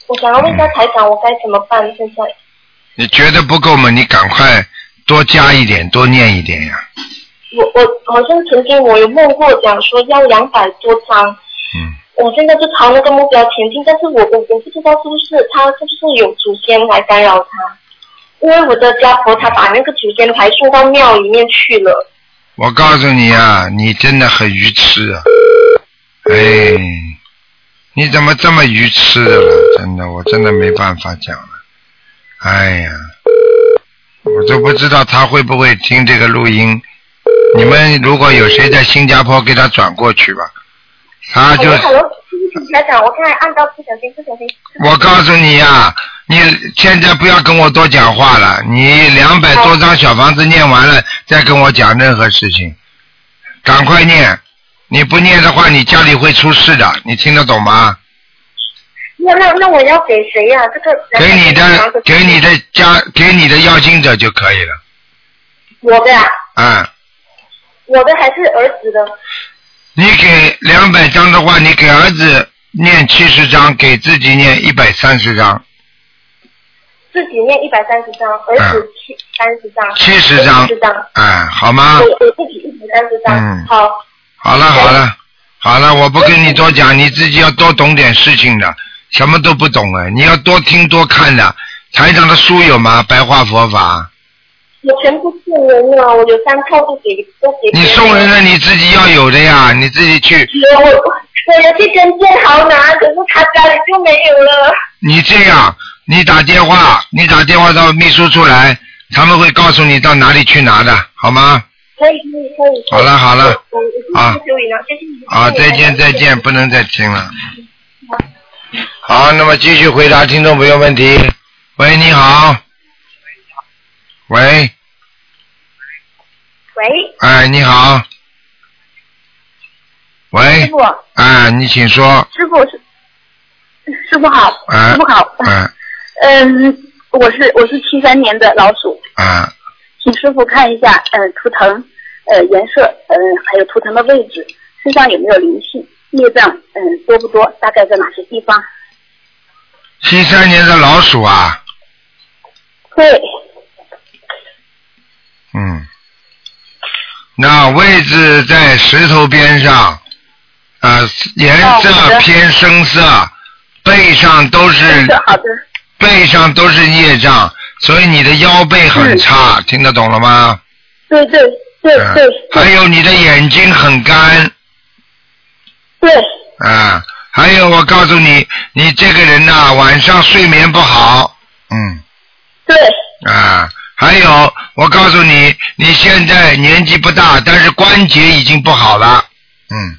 我想要问一下台长，我该怎么办？现在你觉得不够吗？你赶快多加一点，多念一点呀。我我好像曾经我有梦过讲说要两百多张，嗯，我现在就朝那个目标前进，但是我我我不知道是不是他是不是有祖先来干扰他，因为我的家婆她把那个祖先牌送到庙里面去了。我告诉你啊，你真的很愚痴啊！哎，你怎么这么愚痴的了？真的，我真的没办法讲了。哎呀，我都不知道他会不会听这个录音。你们如果有谁在新加坡，给他转过去吧。他就长，我刚才按到不小心，不小心。我告诉你呀、你现在不要跟我多讲话了。你两百多张小房子念完了，再跟我讲任何事情，赶快念。你不念的话，你家里会出事的。你听得懂吗？那那那我要给谁呀、这个给你的，给你的家，给你的要经者就可以了。我的啊，啊、我的还是儿子的。你给两百张的话，你给儿子念七十张，给自己念一百三十张，自己念一百三十张，儿子七三十张，嗯七十张十张，哎，好吗我？我自己一百三十张，嗯好，好了好了好了，我不跟你多讲，你自己要多懂点事情的，什么都不懂哎，你要多听多看的。台长的书有吗？白话佛法，我全部送人了，我有三套都给都给别你送人了，你自己要有的呀，你自己去。我我我有去跟建豪拿，可是他家里就没有了。你这样，你打电话，你打电话到秘书处来，他们会告诉你到哪里去拿的，好吗？可以可以可以。好了好了啊。啊，再见再见，不能再听了。好，那么继续回答听众朋友问题。喂，你好。喂，喂，哎，你好。喂师，傅，哎，你请说。师傅是师傅好，哎师傅好，哎嗯，我是我是七三年的老鼠，啊，请师傅看一下，嗯，图腾，呃，颜色，嗯，还有图腾的位置，身上有没有灵性，孽障，嗯，多不多？大概在哪些地方？七三年的老鼠啊，对，嗯，那位置在石头边上，啊，颜色偏深色，背上都是好的，背上都是业障，所以你的腰背很差，听得懂了吗？对对对嗯。对。还有你的眼睛很干，对，啊，还有我告诉你，你这个人呐、晚上睡眠不好，嗯，对，啊，还有我告诉你，你现在年纪不大，但是关节已经不好了，嗯，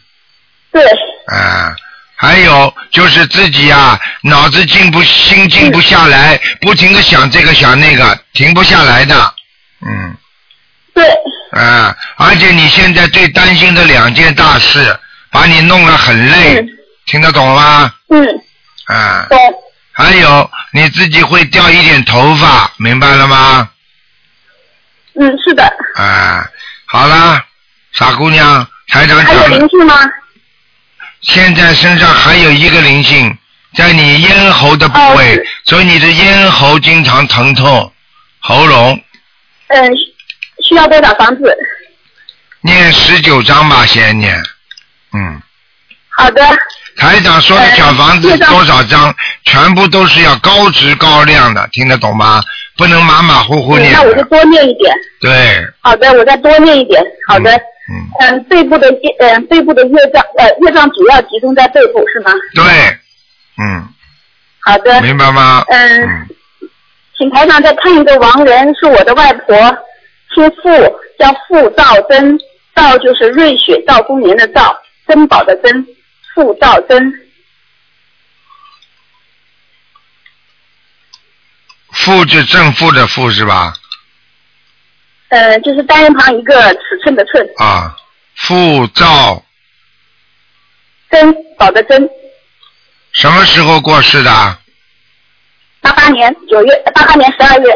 对，啊，还有就是自己啊，脑子静不心静不下来，不停的想这个想那个，停不下来的，嗯，对，啊，而且你现在最担心的两件大事，把你弄得很累，听得懂吗？嗯，啊，懂，还有你自己会掉一点头发，明白了吗？嗯，是的。啊，好啦，傻姑娘，台长还有灵性吗？现在身上还有一个灵性，在你咽喉的部位，哦所以你的咽喉经常疼痛，喉咙嗯，需要多少房子？念十九章吧，先念，嗯。好的，台长说的小房子多少张，全部都是要高质高量的，听得懂吗？不能马马虎虎嗯念。那我就多念一点。对，好的，我再多念一点。好的。嗯。背部的业，嗯，背部的业障，呃，业障主要集中在背部是吗？对，嗯，好的。明白吗？嗯。请台上再看一个亡人，是我的外婆，姓傅，叫傅道珍，道就是瑞雪兆丰年的兆，珍宝的珍，傅道珍。负是正负的负是吧？呃，就是单人旁一个尺寸的寸，啊，负兆珍宝的珍。什么时候过世的？八八年九月，八八年十二月。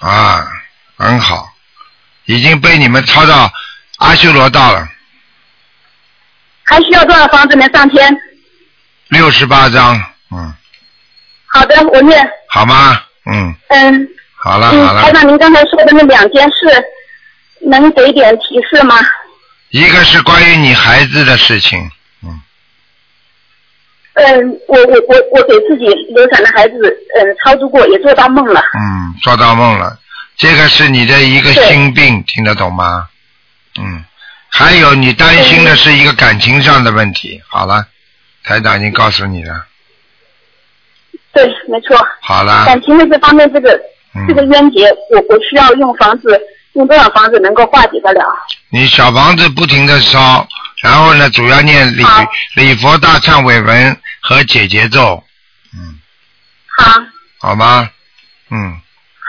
啊，很好，已经被你们抄到阿修罗道了，还需要多少房子能上天？六十八章，嗯，好的，我念。好吗？嗯，嗯好了好了，台了，长，您刚才说的那两件事，能给点提示吗？一个是关于你孩子的事情，嗯，嗯我我我我给自己流产的孩子，嗯，操作过，也做到梦了。嗯，做到梦了。这个是你的一个心病，听得懂吗？嗯，还有你担心的是一个感情上的问题。好了，台长已经告诉你了。对，没错。好了，感情的这方面，这个、嗯这个冤结，我我需要用房子，用多少房子能够化解得了？你小房子不停的烧，然后呢，主要念礼礼佛大忏悔文和解结咒，嗯好，好吗？嗯，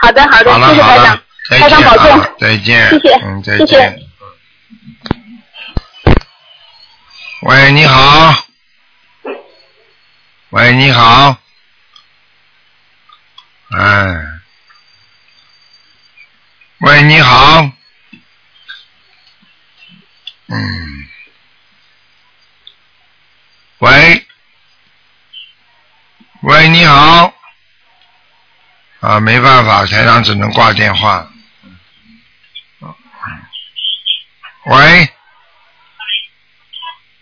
好的，好的，好谢谢台长，，再台长保见啊重，，再见，谢谢嗯，再谢谢见。喂，你好。喂，你好。哎。喂，你好。嗯。喂。喂，你好。啊，没办法，台长只能挂电话。喂。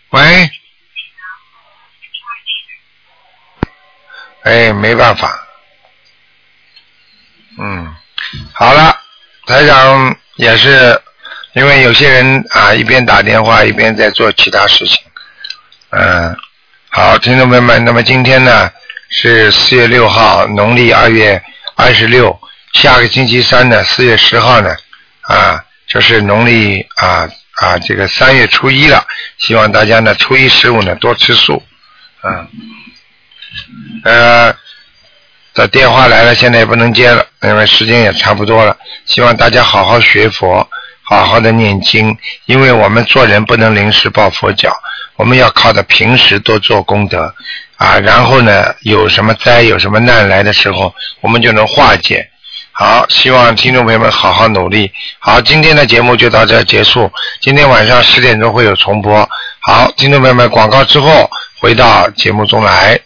喂。哎，没办法。嗯，好了，台长也是，因为有些人啊一边打电话一边在做其他事情。嗯，好，听众朋友们，那么今天呢是四月六号，农历二月二十六，下个星期三呢，四月十号呢，啊，就是农历啊啊这个三月初一了，希望大家呢初一十五呢多吃素，嗯，呃，的电话来了，现在也不能接了，因为时间也差不多了，希望大家好好学佛，好好的念经，因为我们做人不能临时抱佛脚，我们要靠着平时多做功德啊，然后呢，有什么灾有什么难来的时候，我们就能化解。好，希望听众朋友们好好努力。好，今天的节目就到这结束。今天晚上十点钟会有重播。好，听众朋友们，广告之后回到节目中来。